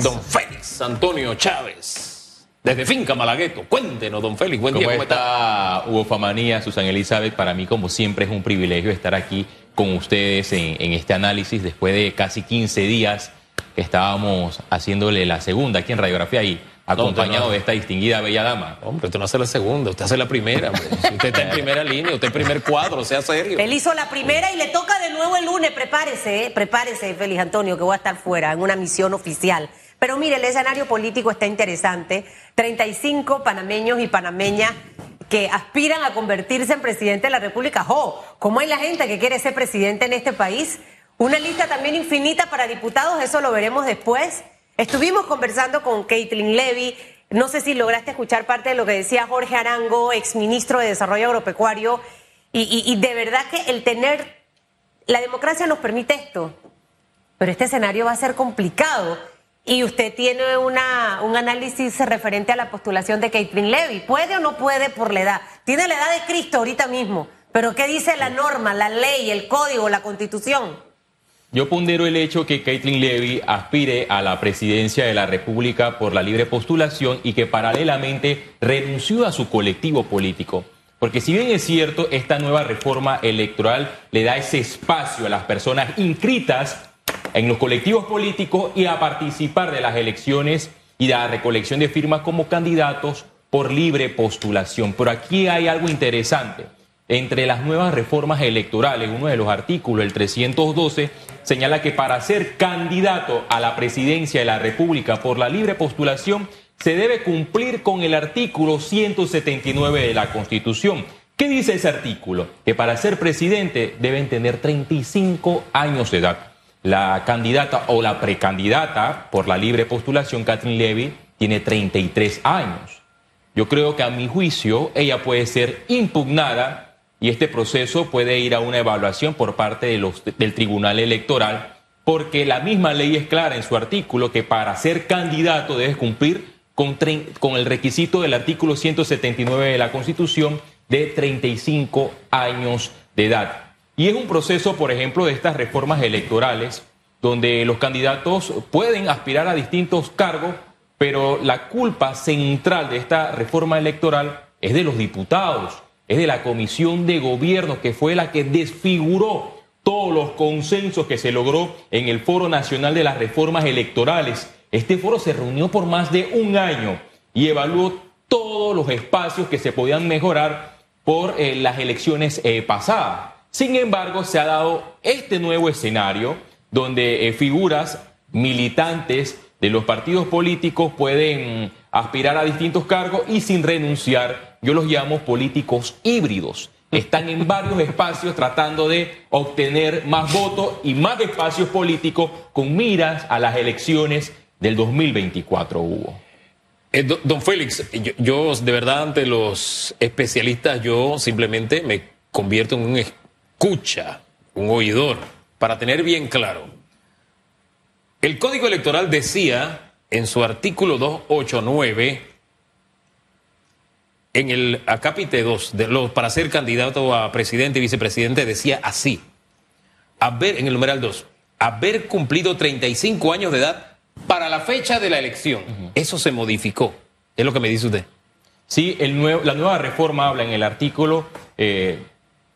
Don Félix Antonio Chávez, desde Finca Malagueto. Cuéntenos, don Félix, buen ¿Cómo día, ¿cómo está? está Hugo Famanía, Susana Elizabeth? Para mí, como siempre, es un privilegio estar aquí con ustedes en, en este análisis después de casi 15 días que estábamos haciéndole la segunda aquí en Radiografía y acompañado no. de esta distinguida bella dama. Hombre, usted no hace la segunda, usted hace la primera. Usted está en primera línea, usted en primer cuadro, sea serio. Él hizo la primera y le toca de nuevo el lunes. Prepárese, ¿eh? prepárese, Félix Antonio, que voy a estar fuera en una misión oficial. Pero mire, el escenario político está interesante. 35 panameños y panameñas que aspiran a convertirse en presidente de la República. ¡Jo! ¿Cómo hay la gente que quiere ser presidente en este país? Una lista también infinita para diputados, eso lo veremos después. Estuvimos conversando con Caitlin Levy. No sé si lograste escuchar parte de lo que decía Jorge Arango, exministro de Desarrollo Agropecuario. Y- y de verdad que el tener. La democracia nos permite esto, pero este escenario va a ser complicado. Y usted tiene una, un análisis referente a la postulación de Caitlin Levy. ¿Puede o no puede por la edad? Tiene la edad de Cristo ahorita mismo. Pero ¿qué dice la norma, la ley, el código, la constitución? Yo pondero el hecho que Caitlin Levy aspire a la presidencia de la República por la libre postulación y que paralelamente renunció a su colectivo político. Porque si bien es cierto, esta nueva reforma electoral le da ese espacio a las personas inscritas en los colectivos políticos y a participar de las elecciones y de la recolección de firmas como candidatos por libre postulación. Pero aquí hay algo interesante. Entre las nuevas reformas electorales, uno de los artículos, el 312, señala que para ser candidato a la presidencia de la República por la libre postulación, se debe cumplir con el artículo 179 de la Constitución. ¿Qué dice ese artículo? Que para ser presidente deben tener 35 años de edad. La candidata o la precandidata por la libre postulación, Catherine Levy, tiene 33 años. Yo creo que a mi juicio ella puede ser impugnada y este proceso puede ir a una evaluación por parte del Tribunal Electoral porque la misma ley es clara en su artículo que para ser candidato debes cumplir con, con el requisito del artículo 179 de la Constitución de 35 años de edad. Y es un proceso, por ejemplo, de estas reformas electorales donde los candidatos pueden aspirar a distintos cargos pero la culpa central de esta reforma electoral es de los diputados, es de la comisión de gobierno que fue la que desfiguró todos los consensos que se logró en el Foro Nacional de las Reformas Electorales. Este foro se reunió por más de un año y evaluó todos los espacios que se podían mejorar por eh, las elecciones eh, pasadas. Sin embargo, se ha dado este nuevo escenario donde eh, figuras militantes de los partidos políticos pueden aspirar a distintos cargos y sin renunciar, yo los llamo políticos híbridos. Están en varios espacios tratando de obtener más votos y más espacios políticos con miras a las elecciones del 2024, Hugo. Eh, do- don Félix, yo, yo, de verdad ante los especialistas yo simplemente me convierto en un escucha, un oidor, para tener bien claro. El Código Electoral decía en su artículo 289, en el acápite 2, de los, para ser candidato a presidente y vicepresidente, decía así, haber, en el numeral 2, haber cumplido 35 años de edad para la fecha de la elección. Eso se modificó, es lo que me dice usted. Sí, el nuevo- la nueva reforma habla en el artículo eh,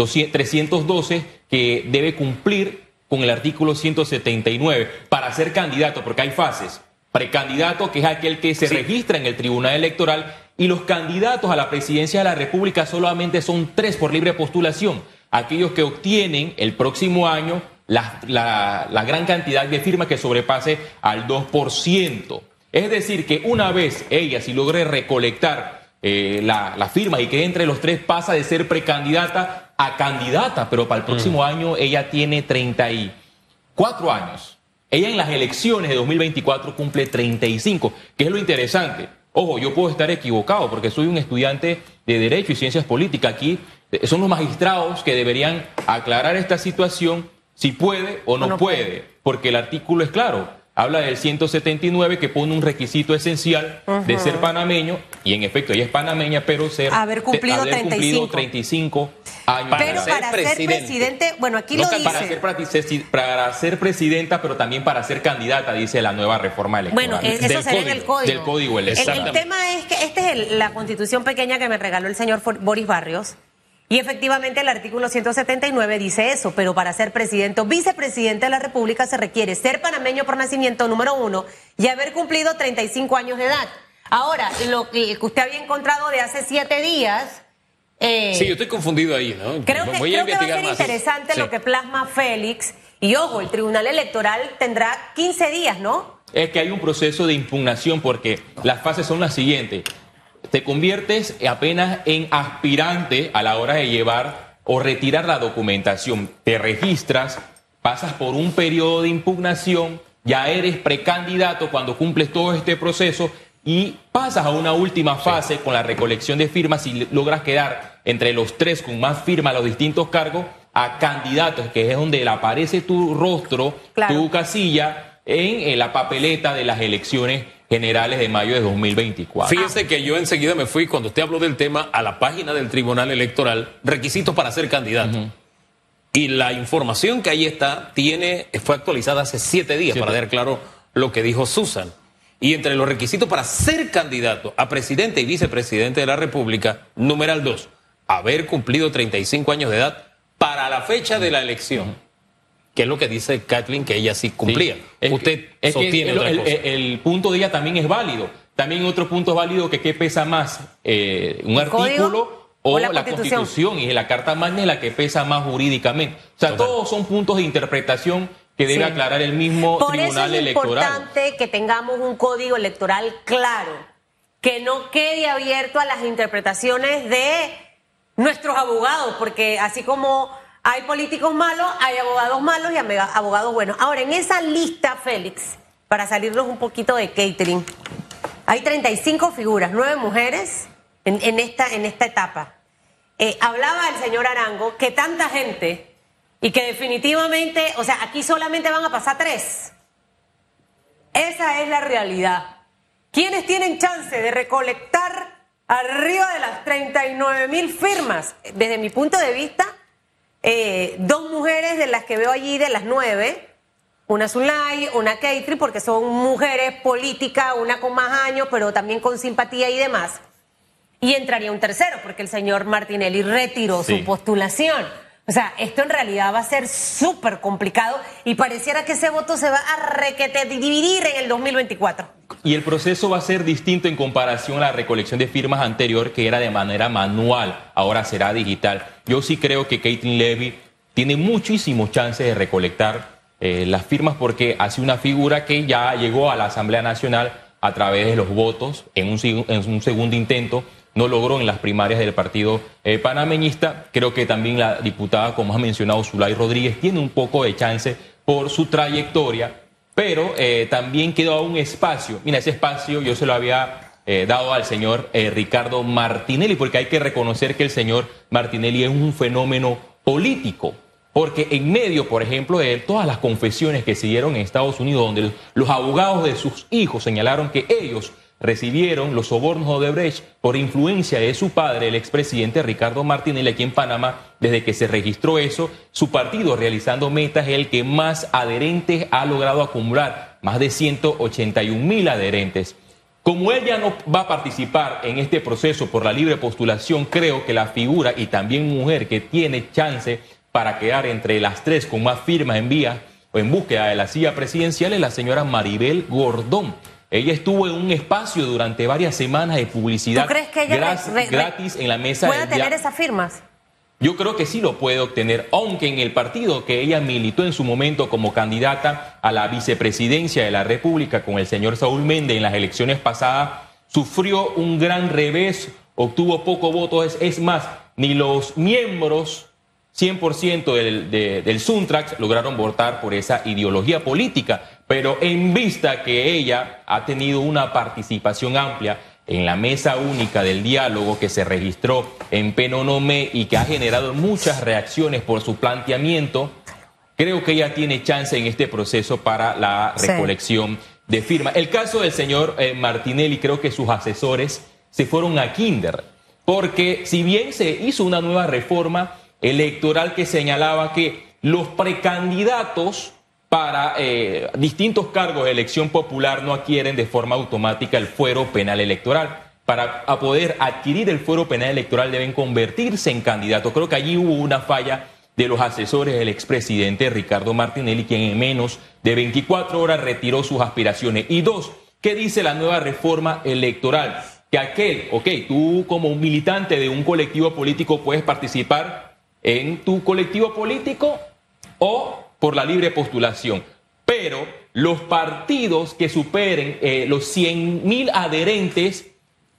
200 312 que debe cumplir con el artículo 179 para ser candidato, porque hay fases. Precandidato, que es aquel que se Sí. registra en el Tribunal Electoral, y los candidatos a la presidencia de la República solamente son tres por libre postulación. Aquellos que obtienen el próximo año la, la- la gran cantidad de firmas que sobrepase al 2%. Es decir, que una vez ella, si logre recolectar eh, la, la firma y que entre los tres pasa de ser precandidata a candidata, pero para el próximo año ella tiene 34 años. Ella en las elecciones de 2024 cumple 35, que es lo interesante. Ojo, yo puedo estar equivocado porque soy un estudiante de Derecho y Ciencias Políticas. Aquí eh, son los magistrados que deberían aclarar esta situación si puede o no, no puede, puede. porque el artículo es claro. Habla del 179 que pone un requisito esencial de ser panameño, y en efecto ella es panameña, pero ser haber cumplido, haber 35. cumplido 35 años. Pero edad. para ser presidente, bueno, aquí No, lo para, dice. ser, prati- para ser presidenta, pero también para ser candidata, dice la nueva reforma electoral. Bueno, eh, eso sería en el código. código. Del código el, el tema es que esta es el- la constitución pequeña que me regaló el señor Boris Barrios. Y efectivamente el artículo 179 dice eso, pero para ser presidente o vicepresidente de la República se requiere ser panameño por nacimiento número uno y haber cumplido 35 años de edad. Ahora, lo que usted había encontrado de hace siete días... eh, Sí, yo estoy confundido ahí, ¿no? Creo que, Voy a creo que va a ser más. interesante Sí. lo que plasma Félix. Y ojo, el Tribunal Electoral tendrá 15 días, ¿no? Es que hay un proceso de impugnación porque las fases son las siguientes. Te conviertes apenas en aspirante a la hora de llevar o retirar la documentación. Te registras, pasas por un periodo de impugnación, ya eres precandidato cuando cumples todo este proceso y pasas a una última fase con la recolección de firmas y logras quedar entre los tres con más firmas a los distintos cargos a candidatos, que es donde le aparece tu rostro, Claro. tu casilla en, la papeleta de las elecciones generales de mayo de 2024. Fíjese que yo enseguida me fui, cuando usted habló del tema, a la página del Tribunal Electoral, requisitos para ser candidato. Y la información que ahí está tiene, fue actualizada hace siete días, Siete. para dar claro lo que dijo Susan. Y entre los requisitos para ser candidato a presidente y vicepresidente de la República, numeral dos, haber cumplido 35 años de edad para la fecha de la elección. Que es lo que dice Kathleen, que ella sí cumplía. Sí. Es que- Usted es que sostiene el, otra el- cosa. el punto de ella también es válido. También otro punto válido que qué pesa más, eh, un ¿El código artículo o o la la, Constitución? constitución. y la Carta Magna es la que pesa más jurídicamente. O sea, Total. todos son puntos de interpretación que debe Sí. aclarar el mismo Por eso Tribunal es Electoral. importante que tengamos un código electoral claro, que no quede abierto a las interpretaciones de nuestros abogados, porque así como hay políticos malos, hay abogados malos y abogados buenos. Ahora, en esa lista, Félix, para salirnos un poquito de catering, hay 35 figuras, nueve mujeres en, en esta, en esta etapa. Eh, hablaba el señor Arango que tanta gente y que definitivamente, o sea, aquí solamente van a pasar tres. Esa es la realidad. ¿Quiénes tienen chance de recolectar arriba de las 39 mil firmas? Desde mi punto de vista, eh, dos mujeres de las que veo allí, de las nueve, una Zulay, una Keitri, porque son mujeres políticas, una con más años, pero también con simpatía y demás. Y entraría un tercero, porque el señor Martinelli retiró Sí. su postulación. O sea, esto en realidad va a ser súper complicado y pareciera que ese voto se va a requete dividir en el 2024. Y el proceso va a ser distinto en comparación a la recolección de firmas anterior, que era de manera manual, ahora será digital. Yo sí creo que Caitlin Levy tiene muchísimos chances de recolectar eh, las firmas porque hace una figura que ya llegó a la Asamblea Nacional a través de los votos en un, segundo intento. No logró en las primarias del partido eh, panameñista. Creo que también la diputada, como ha mencionado, Zulay Rodríguez, tiene un poco de chance por su trayectoria pero eh, también quedó un espacio. Mira, ese espacio yo se lo había eh, dado al señor eh, Ricardo Martinelli, porque hay que reconocer que el señor Martinelli es un fenómeno político. Porque en medio, por ejemplo, de todas las confesiones que se dieron en Estados Unidos, donde los abogados de sus hijos señalaron que ellos recibieron los sobornos de Brecht por influencia de su padre, el expresidente Ricardo Martinelli, aquí en Panamá, desde que se registró eso, su partido realizando metas es el que más adherentes ha logrado acumular, más de 181 mil adherentes. Como ella no va a participar en este proceso por la libre postulación, creo que la figura y también mujer que tiene chance para quedar entre las tres con más firmas en vía o en búsqueda de la silla presidencial es la señora Maribel Gordón. Ella estuvo en un espacio durante varias semanas de publicidad ¿Tú crees que ella gras- re- re- gratis en la mesa pueda del tener esas firmas? yo creo que sí lo puede obtener, aunque en el partido que ella militó en su momento como candidata a la vicepresidencia de la República con el señor Saúl Méndez en las elecciones pasadas, sufrió un gran revés, obtuvo poco voto, es, es más, ni los miembros 100% del, de- del Suntrax lograron votar por esa ideología política, pero en vista que ella ha tenido una participación amplia en la mesa única del diálogo que se registró en Penonomé y que ha generado muchas reacciones por su planteamiento, creo que ella tiene chance en este proceso para la Sí. recolección de firmas. El caso del señor eh, Martinelli, creo que sus asesores se fueron a Kinder, porque si bien se hizo una nueva reforma electoral que señalaba que los precandidatos para eh, distintos cargos de elección popular no adquieren de forma automática el fuero penal electoral. Para poder adquirir el fuero penal electoral deben convertirse en candidatos. Creo que allí hubo una falla de los asesores del expresidente Ricardo Martinelli, quien en menos de 24 horas retiró sus aspiraciones. Y dos, ¿qué dice la nueva reforma electoral? Que aquel, ok, tú como militante de un colectivo político puedes participar en tu colectivo político o por la libre postulación. Pero los partidos que superen eh, los 100 mil adherentes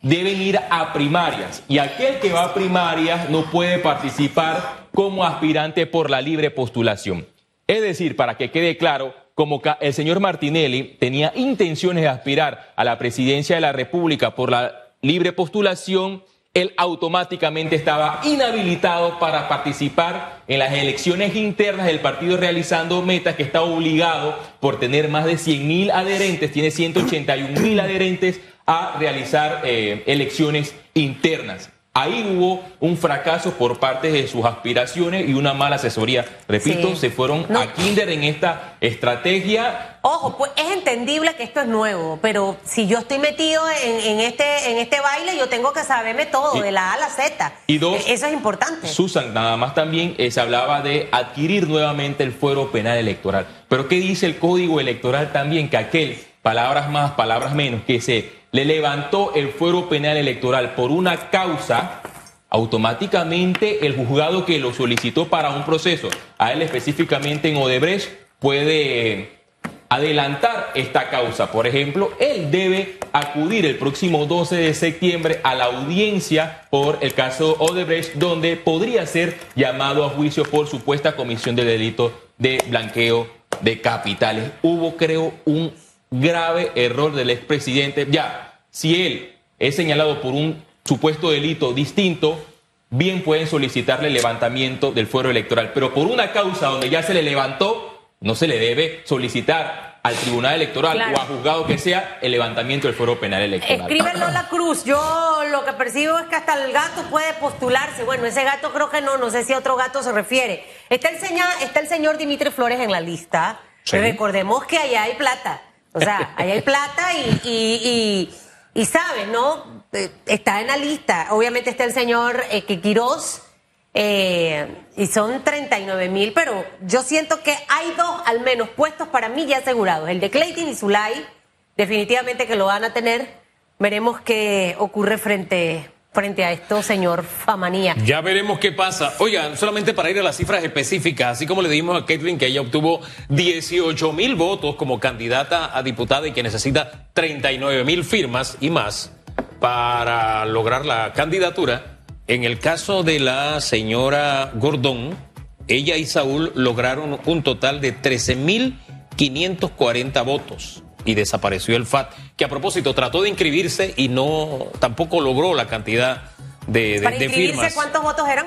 deben ir a primarias y aquel que va a primarias no puede participar como aspirante por la libre postulación. Es decir, para que quede claro, como el señor Martinelli tenía intenciones de aspirar a la presidencia de la República por la libre postulación, él automáticamente estaba inhabilitado para participar en las elecciones internas del partido realizando metas que está obligado por tener más de 100 mil adherentes, tiene 181 mil adherentes a realizar eh, elecciones internas. Ahí hubo un fracaso por parte de sus aspiraciones y una mala asesoría. Repito, Sí. se fueron No. a Kinder en esta estrategia Ojo, pues es entendible que esto es nuevo, pero si yo estoy metido en, en este, en este baile, yo tengo que saberme todo, Y- de la A a la Z. y dos, E- Eso es importante. Susan, nada más también eh, se hablaba de adquirir nuevamente el fuero penal electoral. Pero ¿qué dice el código electoral también? Que aquel, palabras más, palabras menos, que se le levantó el fuero penal electoral por una causa, automáticamente el juzgado que lo solicitó para un proceso, a él específicamente en Odebrecht, puede eh, adelantar esta causa. Por ejemplo, él debe acudir el próximo 12 de septiembre a la audiencia por el caso Odebrecht, donde podría ser llamado a juicio por supuesta comisión de delito de blanqueo de capitales. Hubo, creo, un grave error del expresidente. Ya, si él es señalado por un supuesto delito distinto, bien pueden solicitarle el levantamiento del fuero electoral. Pero por una causa donde ya se le levantó, no se le debe solicitar al tribunal electoral Claro. o a juzgado que sea el levantamiento del fuero penal electoral. Escribe Lola Cruz, yo lo que percibo es que hasta el gato puede postularse. Bueno, ese gato creo que no, no sé si a otro gato se refiere. Está el, señor, está el señor Dimitri Flores en la lista. Sí. Recordemos que allá hay plata. O sea, allá hay plata y, y, y, y sabes, ¿no? Eh, Está en la lista. Obviamente está el señor eh, eh, y son 39 mil, pero yo siento que hay dos al menos puestos para mí ya asegurados. El de Clayton y Zulay, definitivamente que lo van a tener. Veremos qué ocurre frente, frente a esto, señor Famanía. Ya veremos qué pasa. Oigan, solamente para ir a las cifras específicas, así como le dimos a Caitlin que ella obtuvo 18 mil votos como candidata a diputada y que necesita 39 mil firmas y más para lograr la candidatura. En el caso de la señora Gordón, ella y Saúl lograron un total de 13 mil 540 votos y desapareció el FAT, que a propósito trató de inscribirse y no tampoco logró la cantidad de, de- Para de inscribirse, firmas. ¿cuántos votos eran?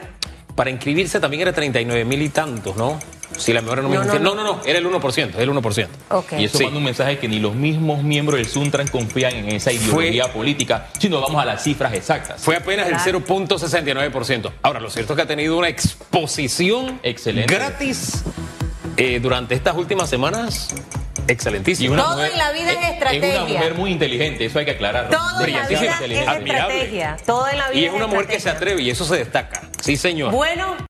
Para inscribirse también era 39 mil y tantos, ¿no? Si la memoria no me No, no, no. no, no, no, era el 1%, el 1%. Ok. Y eso Sí. manda un mensaje que ni los mismos miembros del Suntran confían en esa ideología política, si no vamos a las cifras exactas. Fue apenas Claro. el 0.69%. Ahora, lo cierto es que ha tenido una exposición Excelente. gratis eh, durante estas últimas semanas. Excelentísima. Todo en la vida es estrategia. una mujer muy inteligente, eso hay que aclararlo. Todo en la Brillantísima, vida es estrategia. Todo en la vida Y es una mujer que se atreve y eso se destaca. Sí, señor. Bueno.